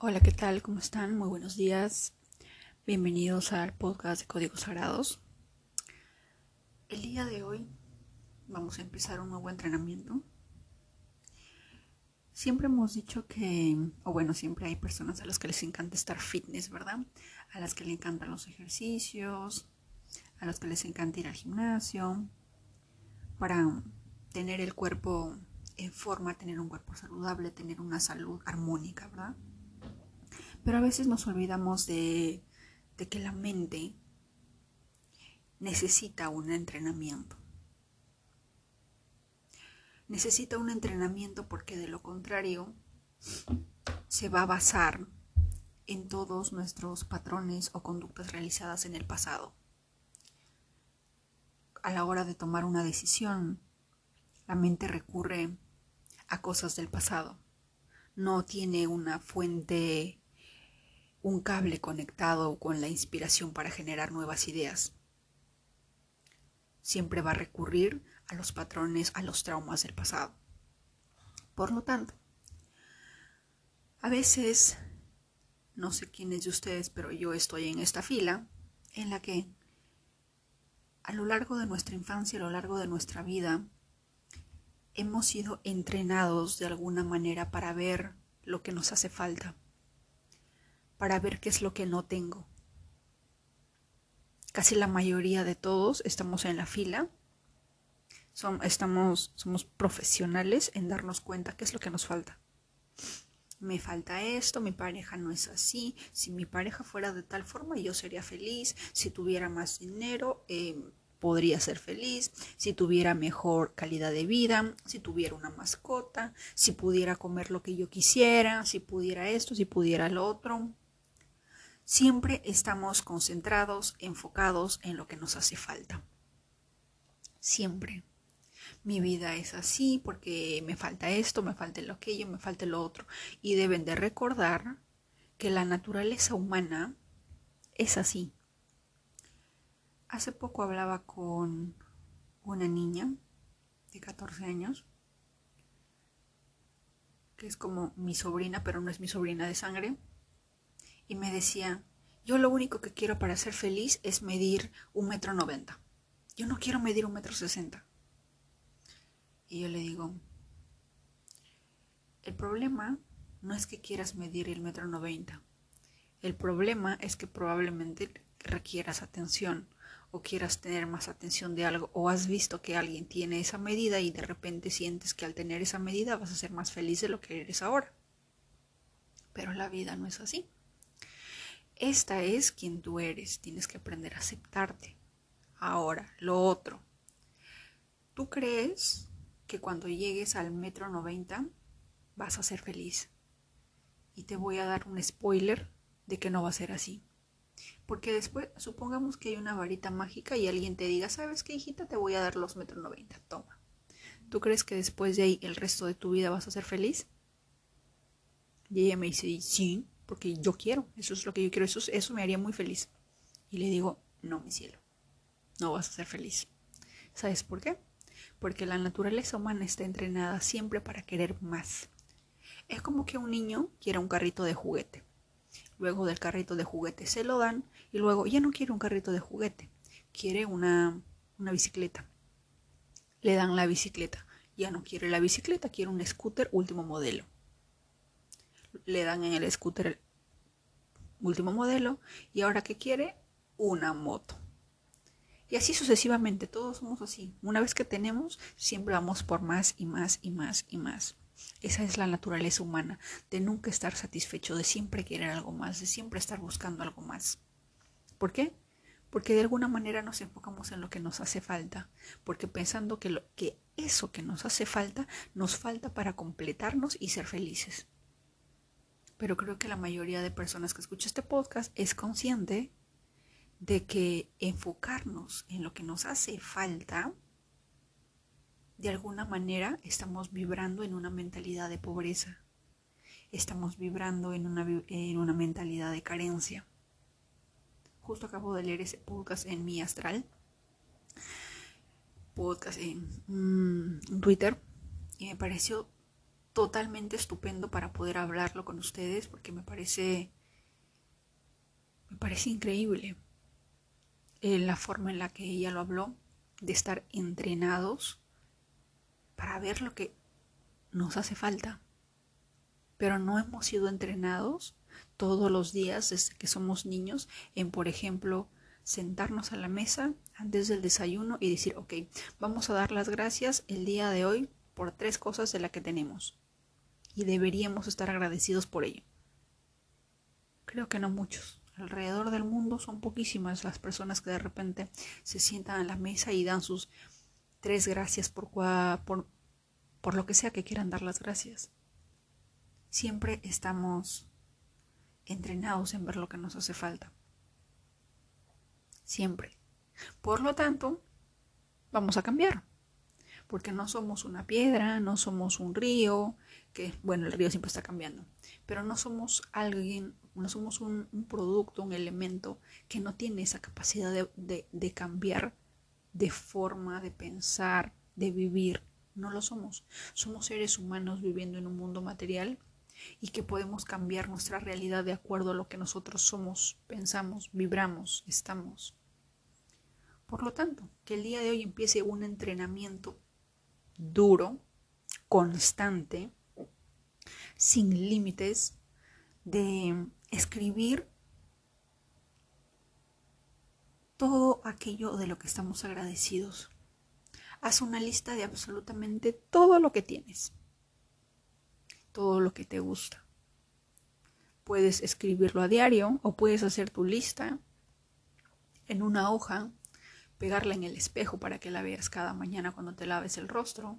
Hola, ¿qué tal? ¿Cómo están? Muy buenos días. Bienvenidos al podcast de Códigos Sagrados. El día de hoy vamos a empezar un nuevo entrenamiento. Siempre hemos dicho que, o bueno, siempre hay personas a las que les encanta estar fitness, ¿verdad? A las que les encantan los ejercicios, a las que les encanta ir al gimnasio, para tener el cuerpo en forma, tener un cuerpo saludable, tener una salud armónica, ¿verdad? Pero a veces nos olvidamos de, que la mente necesita un entrenamiento. Necesita un entrenamiento porque de lo contrario se va a basar en todos nuestros patrones o conductas realizadas en el pasado. A la hora de tomar una decisión, la mente recurre a cosas del pasado. No tiene una fuente, un cable conectado con la inspiración para generar nuevas ideas. Siempre va a recurrir a los patrones, a los traumas del pasado. Por lo tanto, a veces, no sé quiénes de ustedes, pero yo estoy en esta fila en la que a lo largo de nuestra infancia, a lo largo de nuestra vida, hemos sido entrenados de alguna manera para ver lo que nos hace falta, para ver qué es lo que no tengo. Casi la mayoría de todos estamos en la fila, somos profesionales en darnos cuenta qué es lo que nos falta. Me falta esto, mi pareja no es así, si mi pareja fuera de tal forma yo sería feliz, si tuviera más dinero, eh, podría ser feliz, si tuviera mejor calidad de vida, si tuviera una mascota, si pudiera comer lo que yo quisiera, si pudiera esto, si pudiera lo otro. Siempre estamos concentrados, enfocados en lo que nos hace falta. Siempre. Mi vida es así porque me falta esto, me falta lo aquello, me falta lo otro. Y deben de recordar que la naturaleza humana es así Hace poco hablaba con una niña de 14 años, que es como mi sobrina, pero no es mi sobrina de sangre, y me decía, yo lo único que quiero para ser feliz es medir un metro noventa. Yo no quiero medir un metro sesenta. Y yo le digo, el problema no es que quieras medir el metro noventa. El problema es que probablemente requieras atención o quieras tener más atención de algo o has visto que alguien tiene esa medida y de repente sientes que al tener esa medida vas a ser más feliz de lo que eres ahora. Pero la vida no es así. Esta es quien tú eres, tienes que aprender a aceptarte. Ahora, lo otro. ¿Tú crees que cuando llegues al metro 90 vas a ser feliz? Y te voy a dar un spoiler de que no va a ser así. Porque después, supongamos que hay una varita mágica y alguien te diga, ¿sabes qué, hijita? Te voy a dar los metros 90, toma. ¿Tú crees que después de ahí el resto de tu vida vas a ser feliz? Y ella me dice, sí, porque yo quiero, eso es lo que yo quiero, eso, eso me haría muy feliz. Y le digo, no, mi cielo, no vas a ser feliz. ¿Sabes por qué? Porque la naturaleza humana está entrenada siempre para querer más. Es como que un niño quiera un carrito de juguete. Luego del carrito de juguete se lo dan y luego ya no quiere un carrito de juguete, quiere una, una bicicleta. Le dan la bicicleta. Ya no quiere la bicicleta, quiere un scooter último modelo. Le dan en el scooter último modelo y ahora que quiere una moto. Y así sucesivamente, todos somos así. Una vez que tenemos, siempre vamos por más y más y más y más. Esa es la naturaleza humana, de nunca estar satisfecho, de siempre querer algo más, de siempre estar buscando algo más. ¿Por qué? Porque de alguna manera nos enfocamos en lo que nos hace falta, porque pensando que, lo, que eso que nos hace falta nos falta para completarnos y ser felices. Pero creo que la mayoría de personas que escuchan este podcast es consciente de que enfocarnos en lo que nos hace falta de alguna manera estamos vibrando en una mentalidad de pobreza, estamos vibrando en una, en una mentalidad de carencia. Justo acabo de leer ese podcast en mi astral, podcast en mm, Twitter, y me pareció totalmente estupendo para poder hablarlo con ustedes porque me parece me parece increíble eh, la forma en la que ella lo habló de estar entrenados para ver lo que nos hace falta. Pero no hemos sido entrenados todos los días desde que somos niños en por ejemplo sentarnos a la mesa antes del desayuno y decir ok vamos a dar las gracias el día de hoy por tres cosas de las que tenemos y deberíamos estar agradecidos por ello. Creo que no muchos. Alrededor del mundo son poquísimas las personas que de repente se sientan a la mesa y dan sus tres gracias por, por, por lo que sea que quieran dar las gracias. Siempre estamos entrenados en ver lo que nos hace falta. Siempre. Por lo tanto, vamos a cambiar porque no somos una piedra, no somos un río, que bueno, el río siempre está cambiando, pero no somos alguien, no somos un, producto, un elemento que no tiene esa capacidad de, de cambiar de forma de pensar, de vivir. No lo somos. Somos seres humanos viviendo en un mundo material y que podemos cambiar nuestra realidad de acuerdo a lo que nosotros somos, pensamos, vibramos, estamos. Por lo tanto, que el día de hoy empiece un entrenamiento duro, constante, sin límites, de escribir todo aquello de lo que estamos agradecidos. Haz una lista de absolutamente todo lo que tienes, todo lo que te gusta. Puedes escribirlo a diario o puedes hacer tu lista en una hoja pegarla en el espejo para que la veas cada mañana cuando te laves el rostro,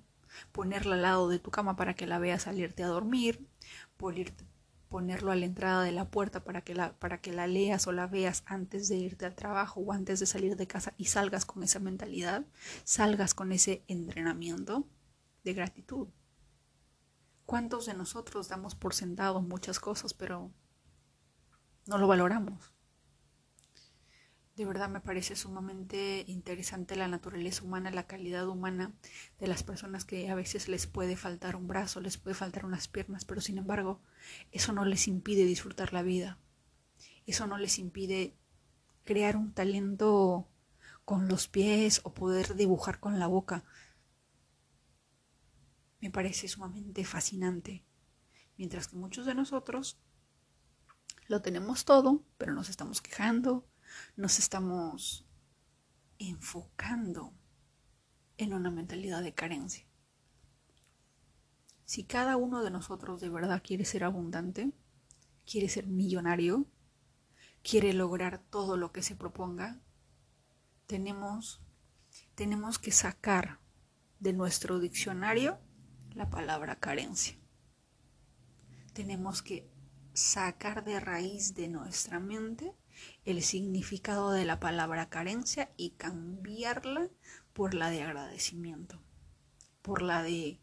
ponerla al lado de tu cama para que la veas salirte a dormir, ponerlo a la entrada de la puerta para que la, para que la leas o la veas antes de irte al trabajo o antes de salir de casa y salgas con esa mentalidad, salgas con ese entrenamiento de gratitud. ¿Cuántos de nosotros damos por sentado muchas cosas, pero no lo valoramos? De verdad me parece sumamente interesante la naturaleza humana, la calidad humana de las personas que a veces les puede faltar un brazo, les puede faltar unas piernas, pero sin embargo eso no les impide disfrutar la vida. Eso no les impide crear un talento con los pies o poder dibujar con la boca. Me parece sumamente fascinante. Mientras que muchos de nosotros lo tenemos todo, pero nos estamos quejando, nos estamos enfocando en una mentalidad de carencia. Si cada uno de nosotros de verdad quiere ser abundante, quiere ser millonario, quiere lograr todo lo que se proponga, tenemos, tenemos que sacar de nuestro diccionario la palabra carencia. Tenemos que sacar de raíz de nuestra mente el significado de la palabra carencia y cambiarla por la de agradecimiento, por la de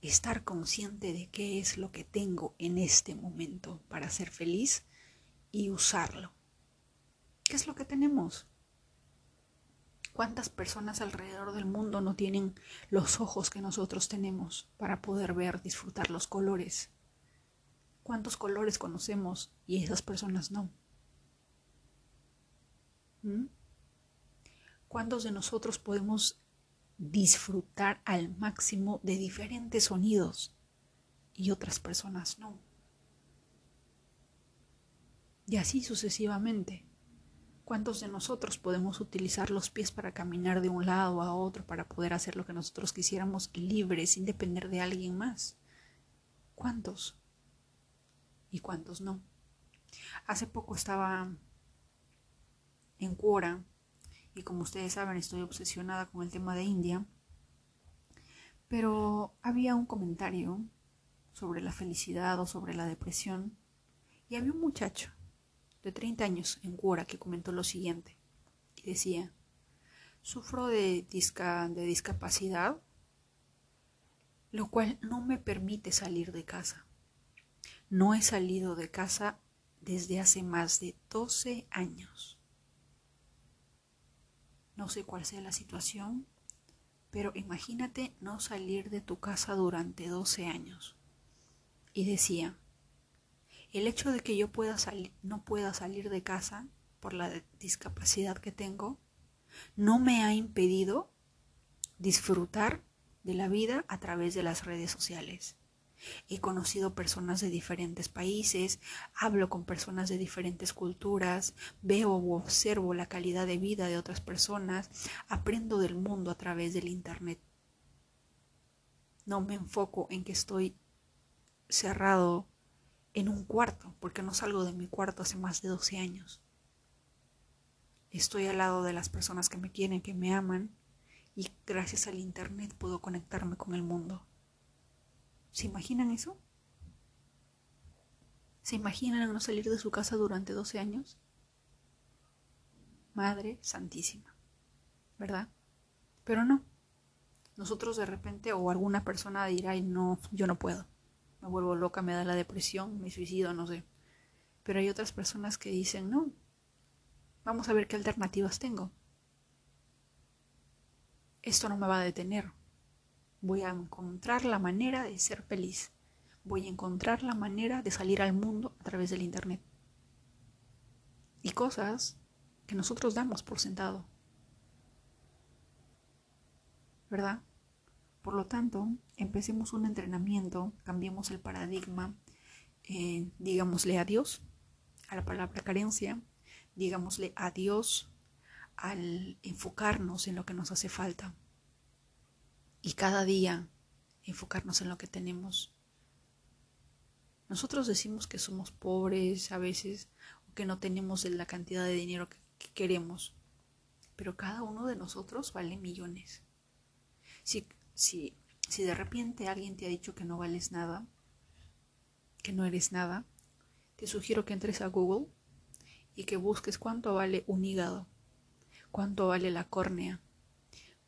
estar consciente de qué es lo que tengo en este momento para ser feliz y usarlo. ¿Qué es lo que tenemos? ¿Cuántas personas alrededor del mundo no tienen los ojos que nosotros tenemos para poder ver, disfrutar los colores? ¿Cuántos colores conocemos y esas personas no? ¿Cuántos de nosotros podemos disfrutar al máximo de diferentes sonidos y otras personas no? Y así sucesivamente. ¿Cuántos de nosotros podemos utilizar los pies para caminar de un lado a otro para poder hacer lo que nosotros quisiéramos libres sin depender de alguien más? ¿Cuántos? ¿Y cuántos no? Hace poco estaba en Quora y como ustedes saben estoy obsesionada con el tema de India, pero había un comentario sobre la felicidad o sobre la depresión y había un muchacho de 30 años en Quora que comentó lo siguiente y decía, sufro de, de discapacidad, lo cual no me permite salir de casa. No he salido de casa desde hace más de 12 años. No sé cuál sea la situación, pero imagínate no salir de tu casa durante 12 años. y decía, el hecho de que yo pueda salir, no pueda salir de casa por la discapacidad que tengo, no me ha impedido disfrutar de la vida a través de las redes sociales. He conocido personas de diferentes países, hablo con personas de diferentes culturas, veo o observo la calidad de vida de otras personas, aprendo del mundo a través del Internet. No me enfoco en que estoy cerrado en un cuarto, porque no salgo de mi cuarto hace más de 12 años. Estoy al lado de las personas que me quieren, que me aman, y gracias al Internet puedo conectarme con el mundo. ¿Se imaginan eso? ¿Se imaginan no salir de su casa durante 12 años? Madre Santísima, ¿verdad? Pero no. Nosotros de repente o alguna persona dirá, no, yo no puedo. Me vuelvo loca, me da la depresión, me suicido, no sé. Pero hay otras personas que dicen, no, vamos a ver qué alternativas tengo. Esto no me va a detener. Voy a encontrar la manera de ser feliz. Voy a encontrar la manera de salir al mundo a través del Internet. Y cosas que nosotros damos por sentado. ¿Verdad? Por lo tanto, empecemos un entrenamiento, cambiemos el paradigma, eh, digámosle adiós a la palabra carencia, digámosle adiós al enfocarnos en lo que nos hace falta y cada día enfocarnos en lo que tenemos. Nosotros decimos que somos pobres a veces o que no tenemos la cantidad de dinero que, queremos, pero cada uno de nosotros vale millones. Si, si, si de repente alguien te ha dicho que no vales nada, que no eres nada, te sugiero que entres a Google y que busques cuánto vale un hígado, cuánto vale la córnea,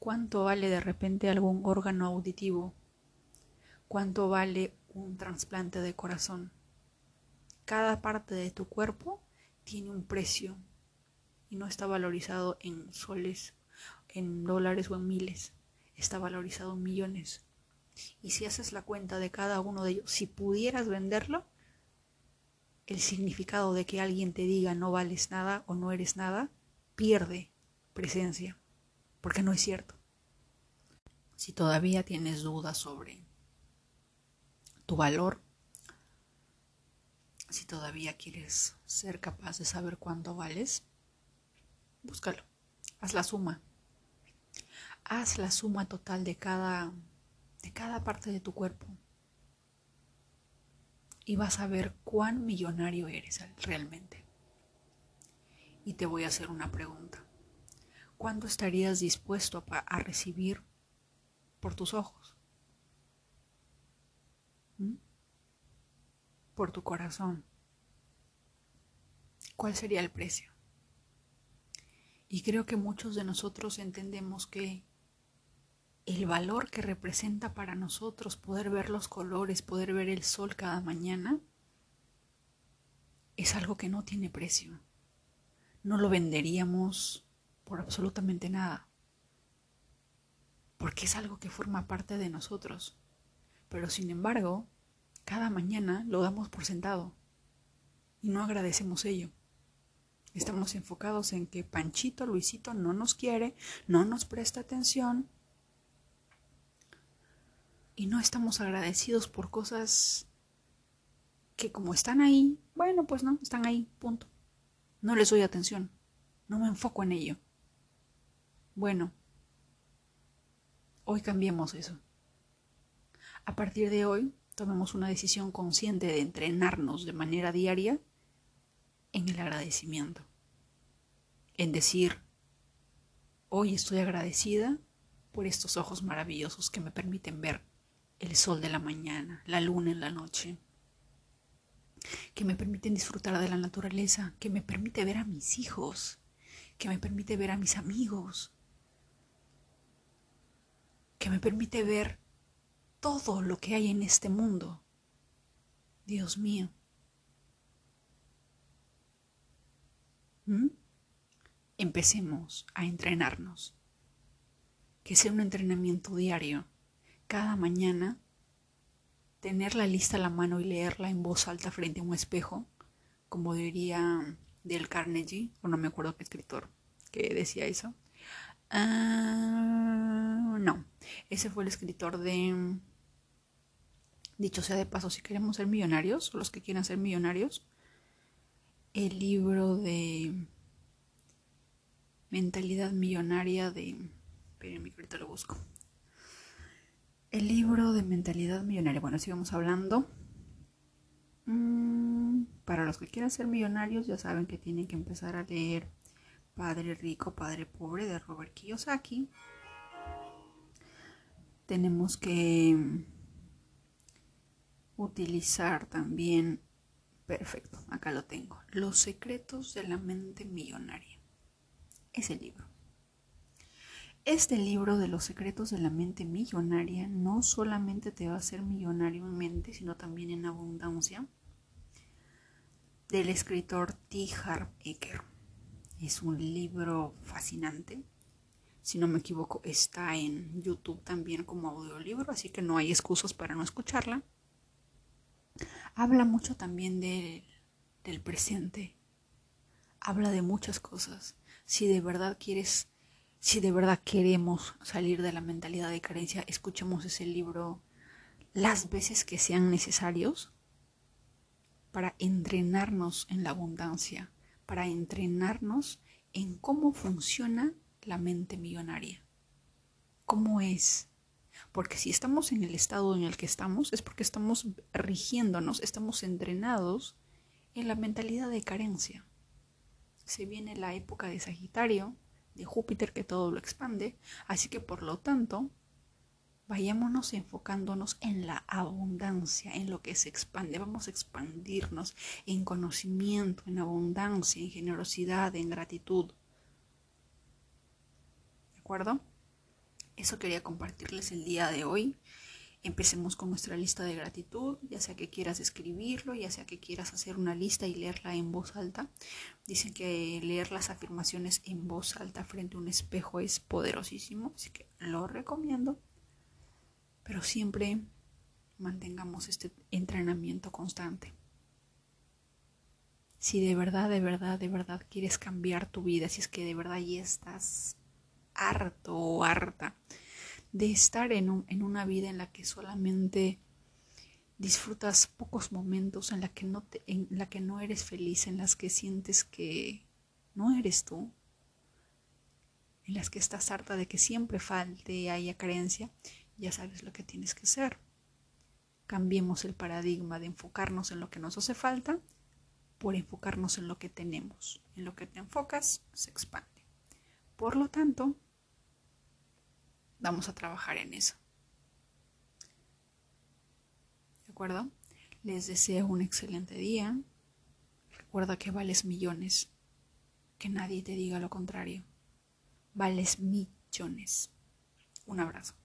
¿Cuánto vale de repente algún órgano auditivo? ¿Cuánto vale un trasplante de corazón? Cada parte de tu cuerpo tiene un precio y no está valorizado en soles, en dólares o en miles, está valorizado en millones. Y si haces la cuenta de cada uno de ellos, si pudieras venderlo, el significado de que alguien te diga no vales nada o no eres nada, pierde presencia porque no es cierto. Si todavía tienes dudas sobre tu valor, si todavía quieres ser capaz de saber cuánto vales, búscalo. Haz la suma. Haz la suma total de cada de cada parte de tu cuerpo. Y vas a ver cuán millonario eres realmente. Y te voy a hacer una pregunta. ¿cuánto estarías dispuesto a, recibir por tus ojos? Por tu corazón. ¿Cuál sería el precio? Y creo que muchos de nosotros entendemos que el valor que representa para nosotros poder ver los colores, poder ver el sol cada mañana, es algo que no tiene precio. No lo venderíamos, por absolutamente nada, porque es algo que forma parte de nosotros. Pero sin embargo, cada mañana lo damos por sentado y no agradecemos ello. Estamos enfocados en que Panchito, Luisito no nos quiere, no nos presta atención y no estamos agradecidos por cosas que como están ahí, bueno, pues no, están ahí, punto. No les doy atención, no me enfoco en ello. Bueno, hoy cambiemos eso. A partir de hoy, tomemos una decisión consciente de entrenarnos de manera diaria en el agradecimiento. En decir, hoy estoy agradecida por estos ojos maravillosos que me permiten ver el sol de la mañana, la luna en la noche, que me permiten disfrutar de la naturaleza, que me permite ver a mis hijos, que me permite ver a mis amigos, que me permite ver todo lo que hay en este mundo. Dios mío. ¿Mm? Empecemos a entrenarnos. Que sea un entrenamiento diario. Cada mañana tener la lista a la mano y leerla en voz alta frente a un espejo, como diría Del Carnegie, o no me acuerdo qué escritor que decía eso. Ah, no, ese fue el escritor de... Dicho sea de paso, si queremos ser millonarios, o los que quieran ser millonarios, el libro de mentalidad millonaria de... Espérenme ahorita lo busco. El libro de mentalidad millonaria. Bueno, sigamos hablando. Mm, para los que quieran ser millonarios, ya saben que tienen que empezar a leer Padre Rico, Padre Pobre de Robert Kiyosaki. Tenemos que utilizar también, perfecto, acá lo tengo, Los secretos de la mente millonaria. Es el libro. Este libro de los secretos de la mente millonaria no solamente te va a hacer millonario en mente, sino también en abundancia, del escritor T. Harv Eker. Es un libro fascinante. Si no me equivoco, está en YouTube también como audiolibro, así que no hay excusas para no escucharla. Habla mucho también del, del presente. Habla de muchas cosas. Si de verdad quieres si de verdad queremos salir de la mentalidad de carencia, escuchemos ese libro las veces que sean necesarios para entrenarnos en la abundancia, para entrenarnos en cómo funciona la mente millonaria. ¿Cómo es? Porque si estamos en el estado en el que estamos, es porque estamos rigiéndonos, estamos entrenados en la mentalidad de carencia. Se viene la época de Sagitario, de Júpiter que todo lo expande, así que por lo tanto, vayámonos enfocándonos en la abundancia, en lo que se expande, vamos a expandirnos en conocimiento, en abundancia, en generosidad, en gratitud. ¿De acuerdo? Eso quería compartirles el día de hoy. Empecemos con nuestra lista de gratitud, ya sea que quieras escribirlo, ya sea que quieras hacer una lista y leerla en voz alta. Dicen que leer las afirmaciones en voz alta frente a un espejo es poderosísimo, así que lo recomiendo. Pero siempre mantengamos este entrenamiento constante. Si de verdad, de verdad, de verdad quieres cambiar tu vida, si es que de verdad ya estás harto o harta de estar en, en una vida en la que solamente disfrutas pocos momentos, en la, que no te, en la que no eres feliz, en las que sientes que no eres tú, en las que estás harta de que siempre falte, haya carencia, ya sabes lo que tienes que hacer. Cambiemos el paradigma de enfocarnos en lo que nos hace falta por enfocarnos en lo que tenemos. En lo que te enfocas, se expande. Por lo tanto, vamos a trabajar en eso. ¿De acuerdo? Les deseo un excelente día. Recuerda que vales millones. Que nadie te diga lo contrario. Vales millones. Un abrazo.